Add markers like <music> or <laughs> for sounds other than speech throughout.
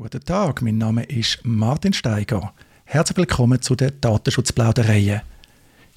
Guten Tag, mein Name ist Martin Steiger. Herzlich willkommen zu den Datenschutzplaudereien.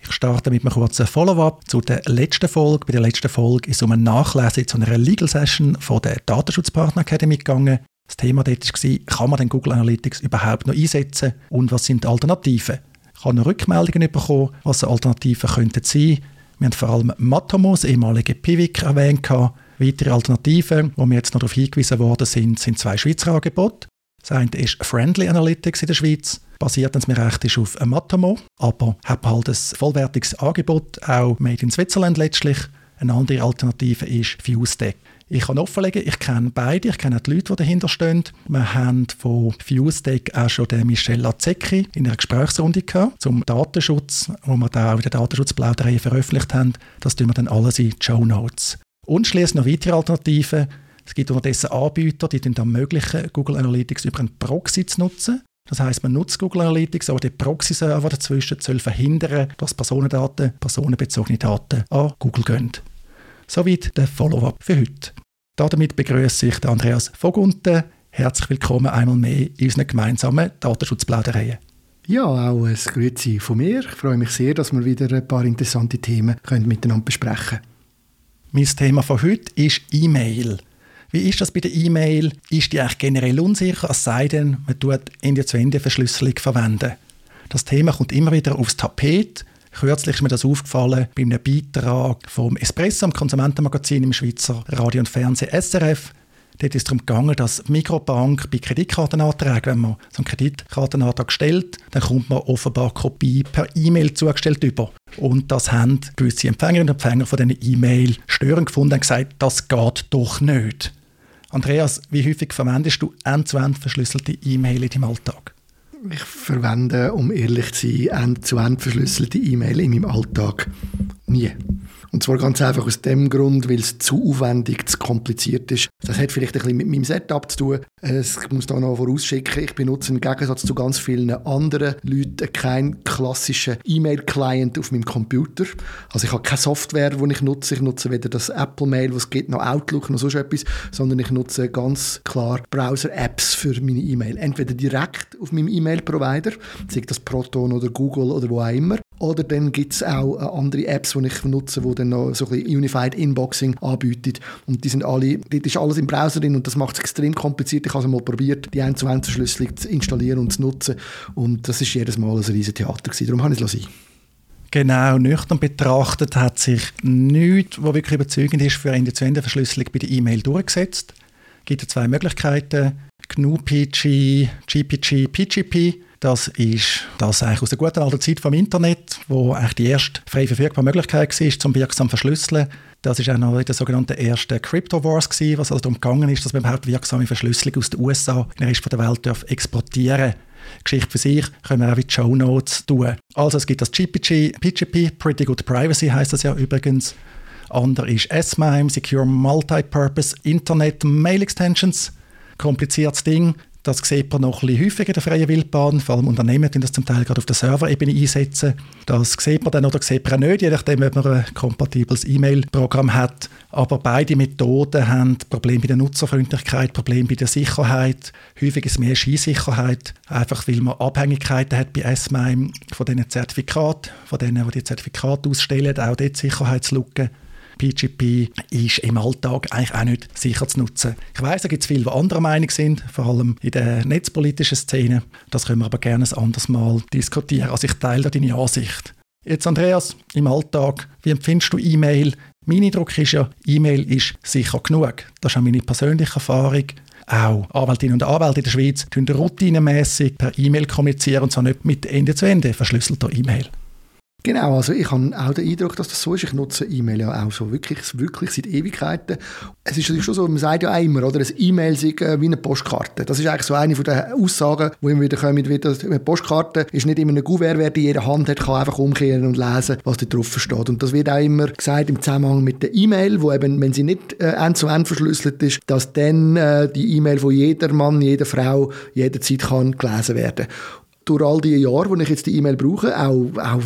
Ich starte mit einem kurzen Follow-up zu der letzten Folge. Bei der letzten Folge ist es um eine Nachlese zu einer Legal Session von der Datenschutzpartner Academy gegangen. Das Thema dort war, kann man den Google Analytics überhaupt noch einsetzen und was sind die Alternativen? Ich habe Rückmeldungen bekommen, was Alternativen könnten sein. Wir haben vor allem Matomos, ehemalige Pivik, erwähnt. Weitere Alternativen, wo wir jetzt noch darauf hingewiesen worden sind, sind zwei Schweizer Angebote. Das eine ist Friendly Analytics in der Schweiz, basiert, wenn es mir recht ist, auf Matomo, aber hat halt ein vollwertiges Angebot, auch made in Switzerland letztlich. Eine andere Alternative ist FuseTech. Ich kann offenlegen, ich kenne beide, ich kenne auch die Leute, die dahinter stehen. Wir haben von FuseTech auch schon den Michel Lazzecchi in einer Gesprächsrunde gehabt zum Datenschutz, wo wir da auch in der Datenschutzplauderei veröffentlicht haben. Das tun wir dann alles in die Show Notes. Und schließlich noch weitere Alternativen. Es gibt unterdessen Anbieter, die dann ermöglichen, Google Analytics über einen Proxy zu nutzen. Das heißt, man nutzt Google Analytics, aber der Proxy-Server dazwischen soll verhindern, dass Personendaten, personenbezogene Daten an Google gehen. Soweit der Follow-up für heute. Damit begrüße ich Andreas Vogunten. Herzlich willkommen einmal mehr in unseren gemeinsamen Datenschutzplaudereien. Ja, auch ein Grüezi von mir. Ich freue mich sehr, dass wir wieder ein paar interessante Themen miteinander besprechen können. Mein Thema von heute ist E-Mail. Wie ist das bei der E-Mail? Ist die eigentlich generell unsicher, es sei denn, man tut Ende-zu-Ende-Verschlüsselung verwenden? Das Thema kommt immer wieder aufs Tapet. Kürzlich ist mir das aufgefallen bei einem Beitrag vom Espresso, am Konsumentenmagazin im Schweizer Radio und Fernsehen SRF. Dort ist es darum gegangen, dass Mikrobank bei Kreditkartenanträgen, wenn man so einen Kreditkartenantrag stellt, dann kommt man offenbar Kopie per E-Mail zugestellt über. Und das haben gewisse Empfängerinnen und Empfänger von diesen E-Mail störend gefunden und gesagt, das geht doch nicht. Andreas, wie häufig verwendest du end-zu-end verschlüsselte E-Mail in deinem Alltag? Ich verwende, um ehrlich zu sein, end-zu-end verschlüsselte E-Mail in meinem Alltag nie. Und zwar ganz einfach aus dem Grund, weil es zu aufwendig, zu kompliziert ist. Das hat vielleicht ein bisschen mit meinem Setup zu tun. Ich muss da noch vorausschicken, ich benutze im Gegensatz zu ganz vielen anderen Leuten keinen klassischen E-Mail-Client auf meinem Computer. Also ich habe keine Software, die ich nutze. Ich nutze weder das Apple-Mail, was geht, noch Outlook, noch sonst etwas, sondern ich nutze ganz klar Browser-Apps für meine E-Mail. Entweder direkt auf meinem E-Mail-Provider, sei das Proton oder Google oder wo auch immer, oder dann gibt es auch äh, andere Apps, die ich nutze, die dann noch so ein bisschen Unified Inboxing anbieten. Und die sind alle, dort ist alles im Browser drin und das macht es extrem kompliziert. Ich habe es mal probiert, die 1 zu 1 Verschlüsselung zu installieren und zu nutzen. Und das ist jedes Mal ein riesiges Theater gewesen. Darum habe ich es sein. Genau, nüchtern betrachtet hat sich nichts, was wirklich überzeugend ist für eine zu Ende Verschlüsselung bei der E-Mail durchgesetzt. Es gibt zwei Möglichkeiten, GNU-PG, GPG, PGP. Das ist das eigentlich aus der guten alten Zeit vom Internet, wo eigentlich die erste frei verfügbare Möglichkeit war, zum wirksam verschlüsseln. Das ist auch noch in der sogenannten ersten Crypto Wars gewesen, was also darum gegangen ist, dass man überhaupt wirksame Verschlüsselung aus den USA in den Rest der Welt darf exportieren Geschichte für sich können wir auch in die Show Notes tun. Also es gibt das GPG, PGP, Pretty Good Privacy heißt das ja übrigens. Ander ist S-MIME, Secure Multipurpose Internet Mail Extensions. Kompliziertes Ding. Das sieht man noch ein bisschen häufiger in der freien Wildbahn. Vor allem Unternehmen die das zum Teil gerade auf der Serverebene einsetzen. Das sieht man dann oder sieht man auch nicht, je nachdem, ob man ein kompatibles E-Mail-Programm hat. Aber beide Methoden haben Probleme bei der Nutzerfreundlichkeit, Probleme bei der Sicherheit. Häufig ist mehr Skisicherheit, einfach weil man Abhängigkeiten hat bei SMIME von diesen Zertifikaten, von denen, die die Zertifikate ausstellen, auch dort Sicherheitslücken. PGP ist im Alltag eigentlich auch nicht sicher zu nutzen. Ich weiß, da gibt es viele, die anderer Meinung sind, vor allem in der netzpolitischen Szene. Das können wir aber gerne ein anderes Mal diskutieren. Also ich teile da deine Ansicht. Jetzt Andreas, im Alltag, wie empfindest du E-Mail? Mein Eindruck ist ja, E-Mail ist sicher genug. Das ist auch meine persönliche Erfahrung. Auch Anwältinnen und Anwälte in der Schweiz tun routinemäßig per E-Mail kommunizieren und zwar nicht mit Ende-zu-Ende verschlüsselter E-Mail. Genau, also ich habe auch den Eindruck, dass das so ist. Ich nutze E-Mail ja auch so wirklich, wirklich seit Ewigkeiten. Es ist natürlich schon so, man sagt ja auch immer, oder? Ein E-Mail ist äh, wie eine Postkarte. Das ist eigentlich so eine von den Aussagen, die immer wieder kommen. Wieder, eine Postkarte ist nicht immer ein Gouverne, wer die jeder Hand hat, kann einfach umkehren und lesen, was da drauf steht. Und das wird auch immer gesagt im Zusammenhang mit der E-Mail, wo eben, wenn sie nicht äh, end zu end verschlüsselt ist, dass dann äh, die E-Mail von jeder Mann, jeder Frau jederzeit kann gelesen werden durch all die Jahre, wo ich jetzt die E-Mail brauche, auch, auch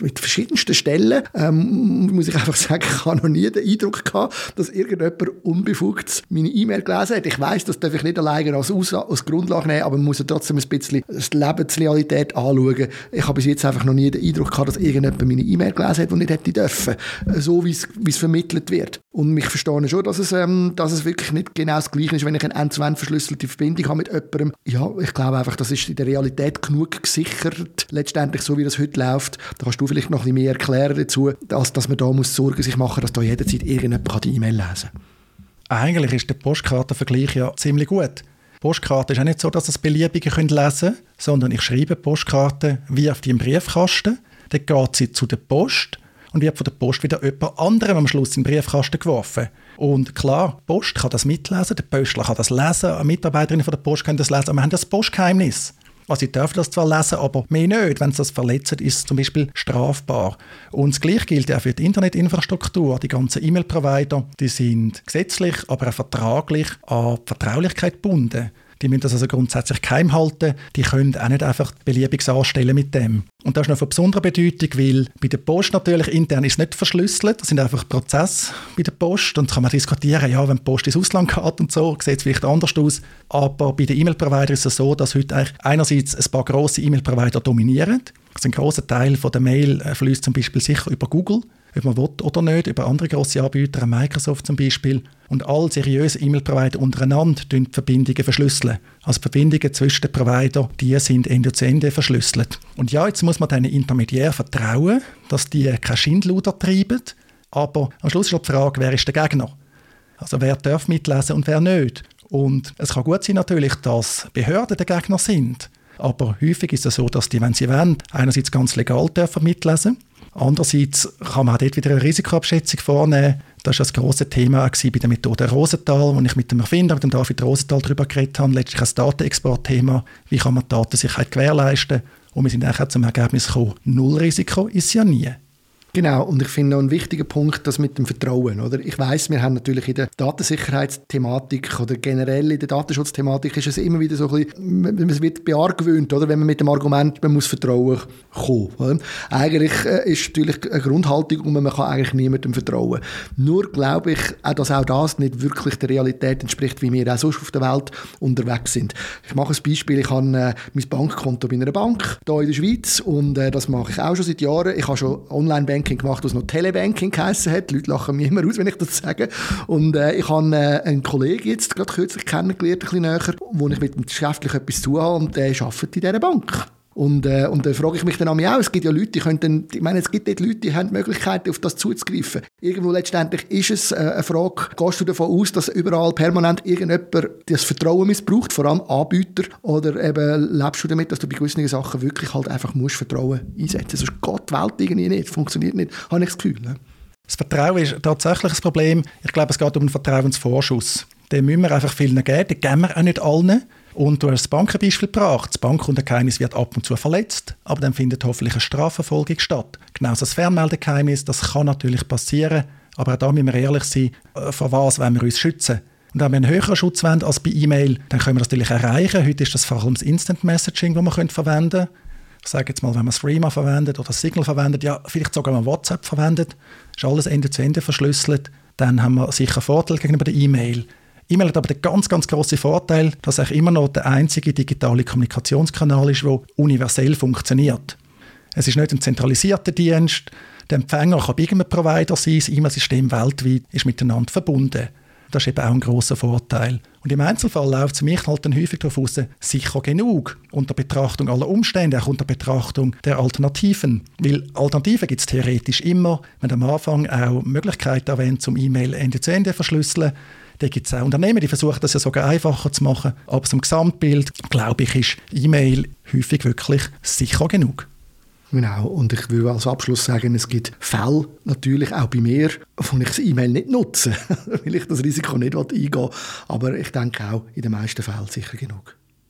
mit verschiedensten Stellen, ähm, muss ich einfach sagen, <laughs> ich habe noch nie den Eindruck gehabt, dass irgendjemand unbefugt meine E-Mail gelesen hat. Ich weiß, das darf ich nicht alleine als, Aus als Grundlage nehmen, aber man muss ja trotzdem ein bisschen die Lebensrealität anschauen. Ich habe bis jetzt einfach noch nie den Eindruck gehabt, dass irgendjemand meine E-Mail gelesen hat, die nicht hätte dürfen. So wie es vermittelt wird. Und ich verstehe schon, dass es, ähm, dass es wirklich nicht genau das Gleiche ist, wenn ich eine end-zu-end verschlüsselte Verbindung habe mit jemandem. Ja, ich glaube einfach, das ist in der Realität genug gesichert, letztendlich so wie das heute läuft. Da kannst du vielleicht noch ein bisschen mehr erklären dazu, als dass man da muss Sorgen sich machen, dass da jederzeit irgendjemand die E-Mail lesen kann. Eigentlich ist der Postkartenvergleich ja ziemlich gut. Postkarte ist auch nicht so, dass das Beliebige lesen können, sondern ich schreibe Postkarte wie auf deinem Briefkasten, dann geht sie zu der Post und wird von der Post wieder jemand anderem am Schluss in den Briefkasten geworfen. Und klar, die Post kann das mitlesen, der Postler kann das lesen, eine Mitarbeiterin von der Post kann das lesen, aber wir haben das Postgeheimnis. Also sie dürfen das zwar lesen, aber mehr nicht. Wenn sie das verletzen, ist es zum Beispiel strafbar. Und das Gleiche gilt auch für die Internetinfrastruktur. Die ganzen E-Mail-Provider, die sind gesetzlich, aber auch vertraglich an Vertraulichkeit gebunden. Die müssen das also grundsätzlich geheim halten. Die können auch nicht einfach beliebiges anstellen mit dem. Und das ist noch von besonderer Bedeutung, weil bei der Post natürlich intern ist es nicht verschlüsselt. Das sind einfach Prozesse bei der Post. Und kann man diskutieren, ja, wenn die Post ins Ausland geht und so, sieht es vielleicht anders aus. Aber bei den E-Mail-Providern ist es so, dass heute eigentlich einerseits ein paar grosse E-Mail-Provider dominieren. Also ein großer Teil von der Mail äh, fließt zum Beispiel sicher über Google ob man will oder nicht, über andere grosse Anbieter, Microsoft zum Beispiel. Und alle seriösen E-Mail-Provider untereinander die Verbindungen verschlüsseln. Also Verbindungen zwischen den Providern, die sind Ende zu Ende verschlüsselt. Und ja, jetzt muss man diesen Intermediär vertrauen, dass die keine Schindluder treiben. Aber am Schluss ist die Frage, wer ist der Gegner? Also wer darf mitlesen und wer nicht? Und es kann gut sein natürlich, dass Behörden der Gegner sind. Aber häufig ist es so, dass die, wenn sie wollen, einerseits ganz legal dürfen mitlesen Andererseits kann man auch dort wieder eine Risikoabschätzung vornehmen. Das war das grosse Thema bei der Methode Rosenthal, wo ich mit dem Erfinder, mit dem David Rosenthal, darüber geredet habe. Letztlich ein Datenexportthema. Wie kann man die Datensicherheit gewährleisten? Und wir sind auch zum Ergebnis gekommen, null Risiko ist ja nie. Genau, und ich finde noch ein wichtiger Punkt, das mit dem Vertrauen. Oder? Ich weiß, wir haben natürlich in der Datensicherheitsthematik oder generell in der Datenschutzthematik ist es immer wieder so ein bisschen, es wird beargwöhnt, oder? wenn man mit dem Argument, man muss Vertrauen kommen. Oder? Eigentlich äh, ist natürlich eine Grundhaltung und man kann eigentlich niemandem vertrauen. Nur glaube ich, dass auch das nicht wirklich der Realität entspricht, wie wir auch sonst auf der Welt unterwegs sind. Ich mache ein Beispiel, ich habe äh, mein Bankkonto bei einer Bank hier in der Schweiz und äh, das mache ich auch schon seit Jahren. Ich habe schon Online-Banking Banking gemacht, was noch Telebanking geheißen hat. Die Leute lachen mich immer aus, wenn ich das sage. Und äh, ich habe äh, einen Kollegen jetzt gerade kürzlich kennengelernt, ein bisschen näher, wo ich mit dem geschäftlich etwas zu habe und der arbeitet in dieser Bank. Und, äh, und dann frage ich mich dann auch, es gibt ja Leute, die können dann, ich meine, es gibt dort Leute, die haben die Möglichkeit, auf das zuzugreifen. Irgendwo letztendlich ist es äh, eine Frage, gehst du davon aus, dass überall permanent irgendjemand das Vertrauen missbraucht, vor allem Anbieter, oder eben lebst du damit, dass du bei gewissen Sachen wirklich halt einfach musst Vertrauen einsetzen. Sonst geht die Welt irgendwie nicht, funktioniert nicht, habe ich das Gefühl. Ne? Das Vertrauen ist tatsächlich ein Problem. Ich glaube, es geht um einen Vertrauensvorschuss. Den müssen wir einfach vielen geben, den geben wir auch nicht allen. Und du hast das Bankenbeispiel gebracht. Das Bankkundengeheimnis wird ab und zu verletzt, aber dann findet hoffentlich eine Strafverfolgung statt. Genauso das Fernmeldegeheimnis, das kann natürlich passieren, aber auch da müssen wir ehrlich sein, äh, vor was wollen wir uns schützen? Und wenn wir einen höheren Schutz wollen als bei E-Mail, dann können wir das natürlich erreichen. Heute ist das vor allem das Instant Messaging, das man verwenden könnte. Ich sage jetzt mal, wenn man Streamer verwendet oder Signal verwendet, ja, vielleicht sogar mal WhatsApp verwendet, ist alles Ende zu Ende verschlüsselt, dann haben wir sicher Vorteil gegenüber der E-Mail. E-Mail hat aber den ganz, ganz grossen Vorteil, dass es immer noch der einzige digitale Kommunikationskanal ist, der universell funktioniert. Es ist nicht ein zentralisierter Dienst. Der Empfänger kann bei irgendeinem Provider sein, das E-Mail-System weltweit ist miteinander verbunden. Das ist eben auch ein grosser Vorteil. Und im Einzelfall läuft es mich halt dann häufig darauf raus, sicher genug, unter Betrachtung aller Umstände, auch unter Betrachtung der Alternativen. Weil Alternativen gibt es theoretisch immer. wenn am Anfang auch Möglichkeiten erwähnt, zum E-Mail Ende zu Ende verschlüsseln. Da gibt es auch Unternehmen, die versuchen das ja sogar einfacher zu machen. Aber zum Gesamtbild, glaube ich, ist E-Mail häufig wirklich sicher genug. Genau, und ich würde als Abschluss sagen, es gibt Fälle, natürlich auch bei mir, wo ich das E-Mail nicht nutze, <laughs> weil ich das Risiko nicht eingehen will. Aber ich denke auch, in den meisten Fällen sicher genug.